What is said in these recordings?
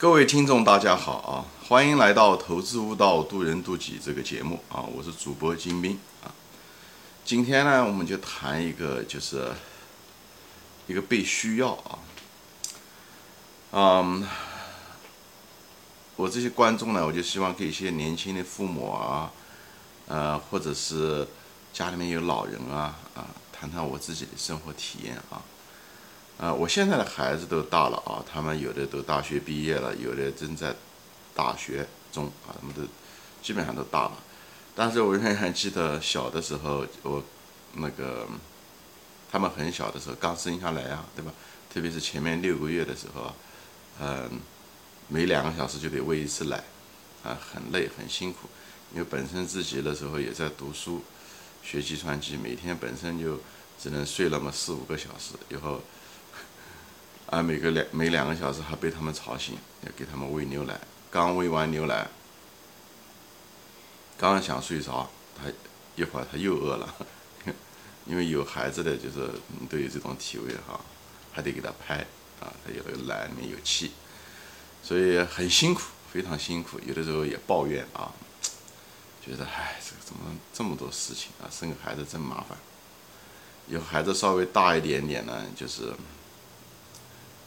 各位听众，大家好啊！欢迎来到《投资悟道，渡人渡己》这个节目啊！我是主播金兵啊。今天呢，我们就谈一个，就是一个被需要啊。嗯，我这些观众呢，我就希望给一些年轻的父母啊，呃，或者是家里面有老人啊啊，谈谈我自己的生活体验啊。啊，我现在的孩子都大了啊，他们有的都大学毕业了，有的正在大学中啊，他们都基本上都大了。但是我仍然记得小的时候，我那个他们很小的时候刚生下来啊，对吧？特别是前面六个月的时候，嗯，每两个小时就得喂一次奶，啊，很累很辛苦，因为本身自己的时候也在读书，学计算机，每天本身就只能睡那么四五个小时，以后。啊，每个两每两个小时还被他们吵醒，要给他们喂牛奶。刚喂完牛奶，刚想睡着，他一会儿他又饿了。因为有孩子的就是都有这种体会哈，还得给他拍啊，他有的奶里面有气，所以很辛苦，非常辛苦。有的时候也抱怨啊，觉得唉，这个怎么这么多事情啊？生个孩子真麻烦。有孩子稍微大一点点呢，就是。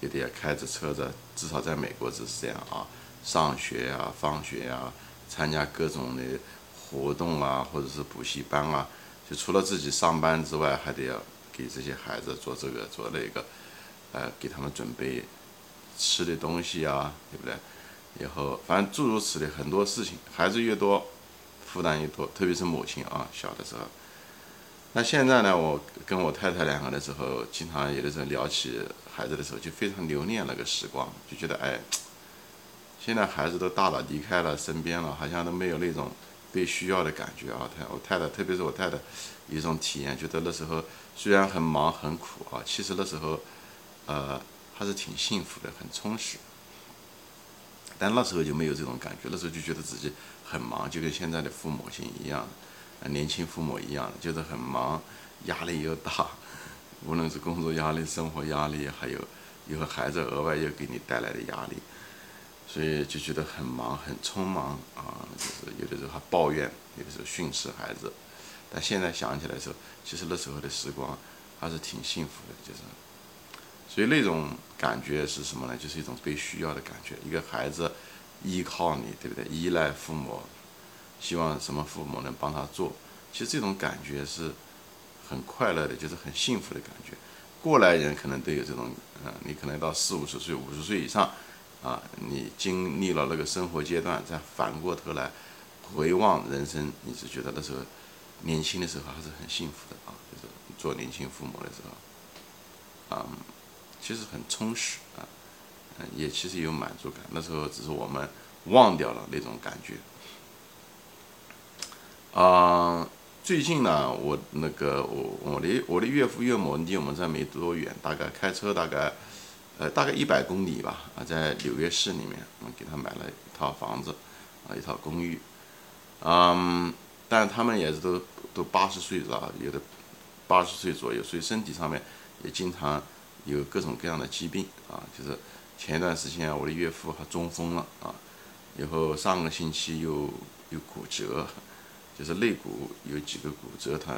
也得要开着车子，至少在美国就是这样啊。上学呀、放学呀、参加各种的活动啊，或者是补习班啊，就除了自己上班之外，还得要给这些孩子做这个做那个，呃，给他们准备吃的东西啊，对不对？以后反正诸如此类很多事情，孩子越多，负担越多，特别是母亲啊，小的时候。那现在呢？我跟我太太两个的时候，经常有的时候聊起孩子的时候，就非常留念那个时光，就觉得哎，现在孩子都大了，离开了身边了，好像都没有那种被需要的感觉啊。太我太太，特别是我太太，一种体验，觉得那时候虽然很忙很苦啊，其实那时候，呃，还是挺幸福的，很充实。但那时候就没有这种感觉，那时候就觉得自己很忙，就跟现在的父母亲一样。年轻父母一样，就是很忙，压力又大，无论是工作压力、生活压力，还有以后孩子额外又给你带来的压力，所以就觉得很忙、很匆忙啊，就是有的时候还抱怨，有的时候训斥孩子。但现在想起来的时候，其实那时候的时光还是挺幸福的，就是。所以那种感觉是什么呢？就是一种被需要的感觉。一个孩子依靠你，对不对？依赖父母。希望什么父母能帮他做，其实这种感觉是很快乐的，就是很幸福的感觉。过来人可能都有这种，嗯，你可能到四五十岁、五十岁以上，啊，你经历了那个生活阶段，再反过头来回望人生，你是觉得那时候年轻的时候还是很幸福的啊，就是做年轻父母的时候，啊，其实很充实啊，嗯，也其实有满足感。那时候只是我们忘掉了那种感觉。啊，最近呢，我那个我我的我的岳父岳母离我们这没多远，大概开车大概，呃，大概一百公里吧。啊，在纽约市里面，我给他买了一套房子，啊，一套公寓。嗯，但他们也是都都八十岁了，有的八十岁左右，所以身体上面也经常有各种各样的疾病啊。就是前一段时间，我的岳父还中风了啊，以后上个星期又又骨折。就是肋骨有几个骨折，它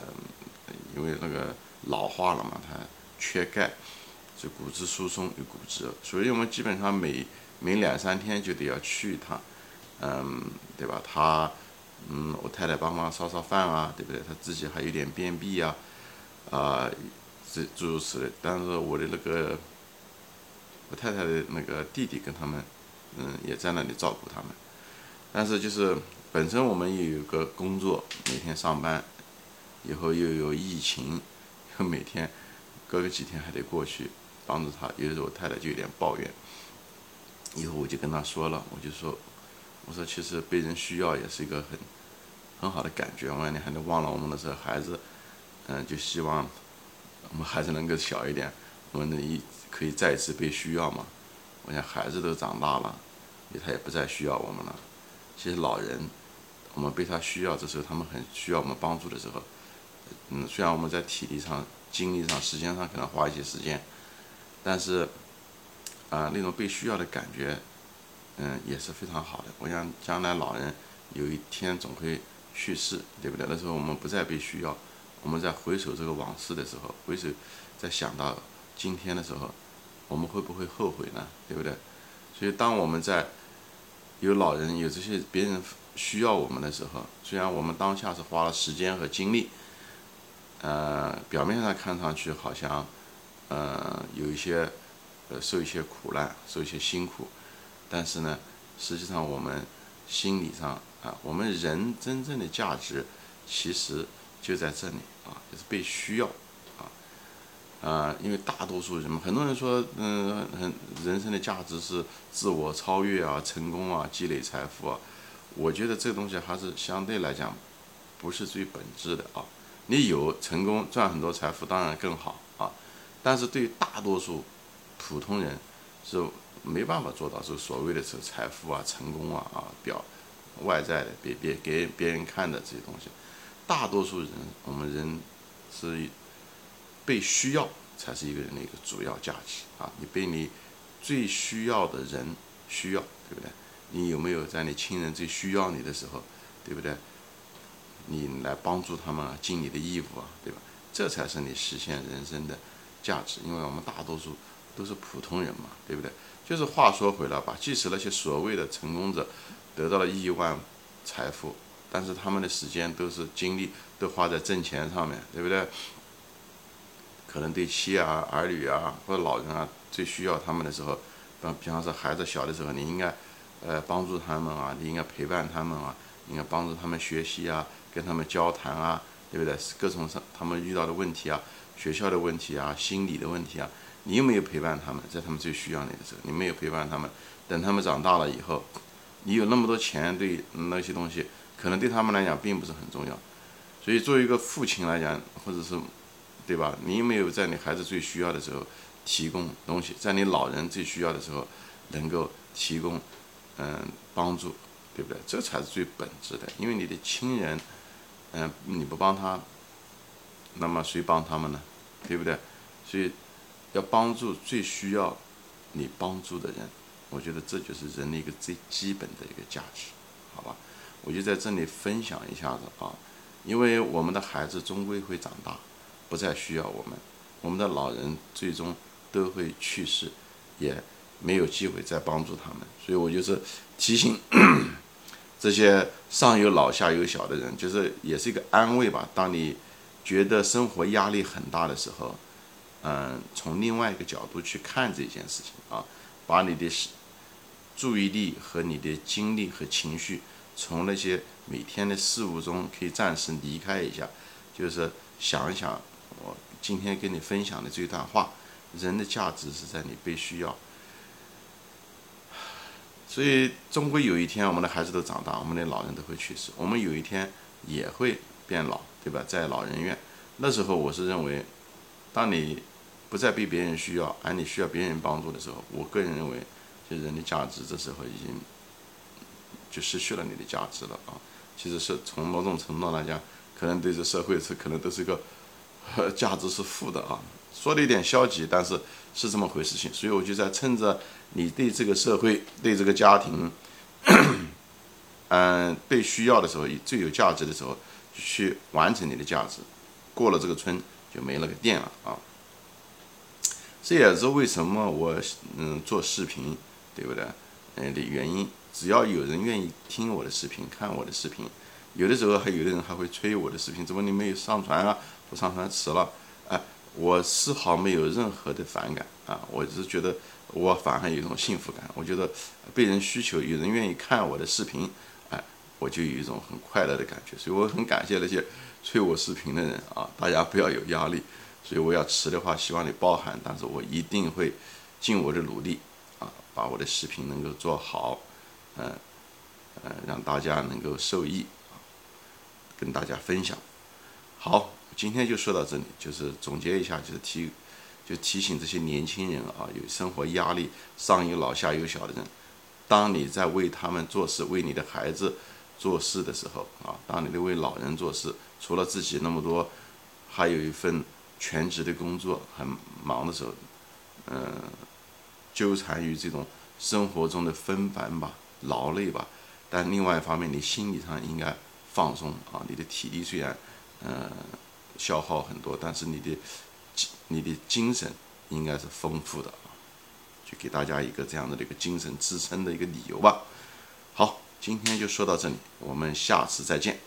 因为那个老化了嘛，它缺钙，就骨质疏松有骨折，所以我们基本上每每两三天就得要去一趟，嗯，对吧？他，嗯，我太太帮忙烧烧饭啊，对不对？他自己还有点便秘啊，啊，这诸如此类。但是我的那个我太太的那个弟弟跟他们，嗯，也在那里照顾他们，但是就是。本身我们也有个工作，每天上班，以后又有疫情，又每天隔个几天还得过去帮助他。有的时候我太太就有点抱怨，以后我就跟他说了，我就说，我说其实被人需要也是一个很很好的感觉。我说你还能忘了我们的时候孩子，嗯，就希望我们孩子能够小一点，我们能一可以再一次被需要嘛。我想孩子都长大了，他也不再需要我们了。其实老人。我们被他需要的时候，他们很需要我们帮助的时候，嗯，虽然我们在体力上、精力上、时间上可能花一些时间，但是，啊，那种被需要的感觉，嗯，也是非常好的。我想将来老人有一天总会去世，对不对？那时候我们不再被需要，我们在回首这个往事的时候，回首在想到今天的时候，我们会不会后悔呢？对不对？所以当我们在有老人有这些别人需要我们的时候，虽然我们当下是花了时间和精力，呃，表面上看上去好像，呃，有一些呃受一些苦难，受一些辛苦。但是呢，实际上我们心理上啊，我们人真正的价值其实就在这里啊，就是被需要啊啊，因为大多数人嘛，很多人说，嗯，很人生的价值是自我超越啊，成功啊，积累财富啊。我觉得这个东西还是相对来讲不是最本质的啊。你有成功赚很多财富当然更好啊，但是对于大多数普通人是。没办法做到这所谓的这财富啊、成功啊啊表外在的别别给别人看的这些东西，大多数人我们人是被需要才是一个人的一个主要价值啊！你被你最需要的人需要，对不对？你有没有在你亲人最需要你的时候，对不对？你来帮助他们啊，尽你的义务啊，对吧？这才是你实现人生的价值，因为我们大多数都是普通人嘛，对不对？就是话说回来吧，即使那些所谓的成功者得到了亿万财富，但是他们的时间都是精力都花在挣钱上面，对不对？可能对妻啊、儿女啊或者老人啊最需要他们的时候，比比方说孩子小的时候，你应该呃帮助他们啊，你应该陪伴他们啊，应该帮助他们学习啊，跟他们交谈啊，对不对？各种上他们遇到的问题啊，学校的问题啊，心理的问题啊。你有没有陪伴他们，在他们最需要你的时候？你没有陪伴他们，等他们长大了以后，你有那么多钱，对那些东西，可能对他们来讲并不是很重要。所以，作为一个父亲来讲，或者是，对吧？你有没有在你孩子最需要的时候提供东西，在你老人最需要的时候能够提供，嗯，帮助，对不对？这才是最本质的。因为你的亲人，嗯，你不帮他，那么谁帮他们呢？对不对？所以。要帮助最需要你帮助的人，我觉得这就是人的一个最基本的一个价值，好吧？我就在这里分享一下子啊，因为我们的孩子终归会长大，不再需要我们，我们的老人最终都会去世，也没有机会再帮助他们，所以我就是提醒 这些上有老下有小的人，就是也是一个安慰吧。当你觉得生活压力很大的时候。嗯，从另外一个角度去看这件事情啊，把你的注意力和你的精力和情绪从那些每天的事物中可以暂时离开一下，就是想一想我今天跟你分享的这段话：人的价值是在你被需要。所以，终归有一天，我们的孩子都长大，我们的老人都会去世，我们有一天也会变老，对吧？在老人院，那时候我是认为，当你。不再被别人需要，而你需要别人帮助的时候，我个人认为，就人的价值这时候已经就失去了你的价值了啊！其实是从某种程度来讲，可能对这社会是可能都是一个价值是负的啊。说的有点消极，但是是这么回事情。所以我就在趁着你对这个社会、对这个家庭，嗯，被需要的时候，最有价值的时候，去完成你的价值。过了这个村就没那个店了啊！这也是为什么我嗯做视频，对不对？嗯的原因。只要有人愿意听我的视频、看我的视频，有的时候还有的人还会催我的视频，怎么你没有上传啊？我上传迟了，我丝毫没有任何的反感啊！我只是觉得我反而有一种幸福感，我觉得被人需求，有人愿意看我的视频，哎，我就有一种很快乐的感觉。所以我很感谢那些催我视频的人啊！大家不要有压力。所以我要迟的话，希望你包涵，但是我一定会尽我的努力啊，把我的视频能够做好，嗯嗯，让大家能够受益，跟大家分享。好，今天就说到这里，就是总结一下，就是提就提醒这些年轻人啊，有生活压力，上有老下有小的人，当你在为他们做事，为你的孩子做事的时候啊，当你在为老人做事，除了自己那么多，还有一份。全职的工作很忙的时候，嗯，纠缠于这种生活中的纷繁吧、劳累吧，但另外一方面，你心理上应该放松啊。你的体力虽然嗯消耗很多，但是你的你的精神应该是丰富的啊。就给大家一个这样的一个精神支撑的一个理由吧。好，今天就说到这里，我们下次再见。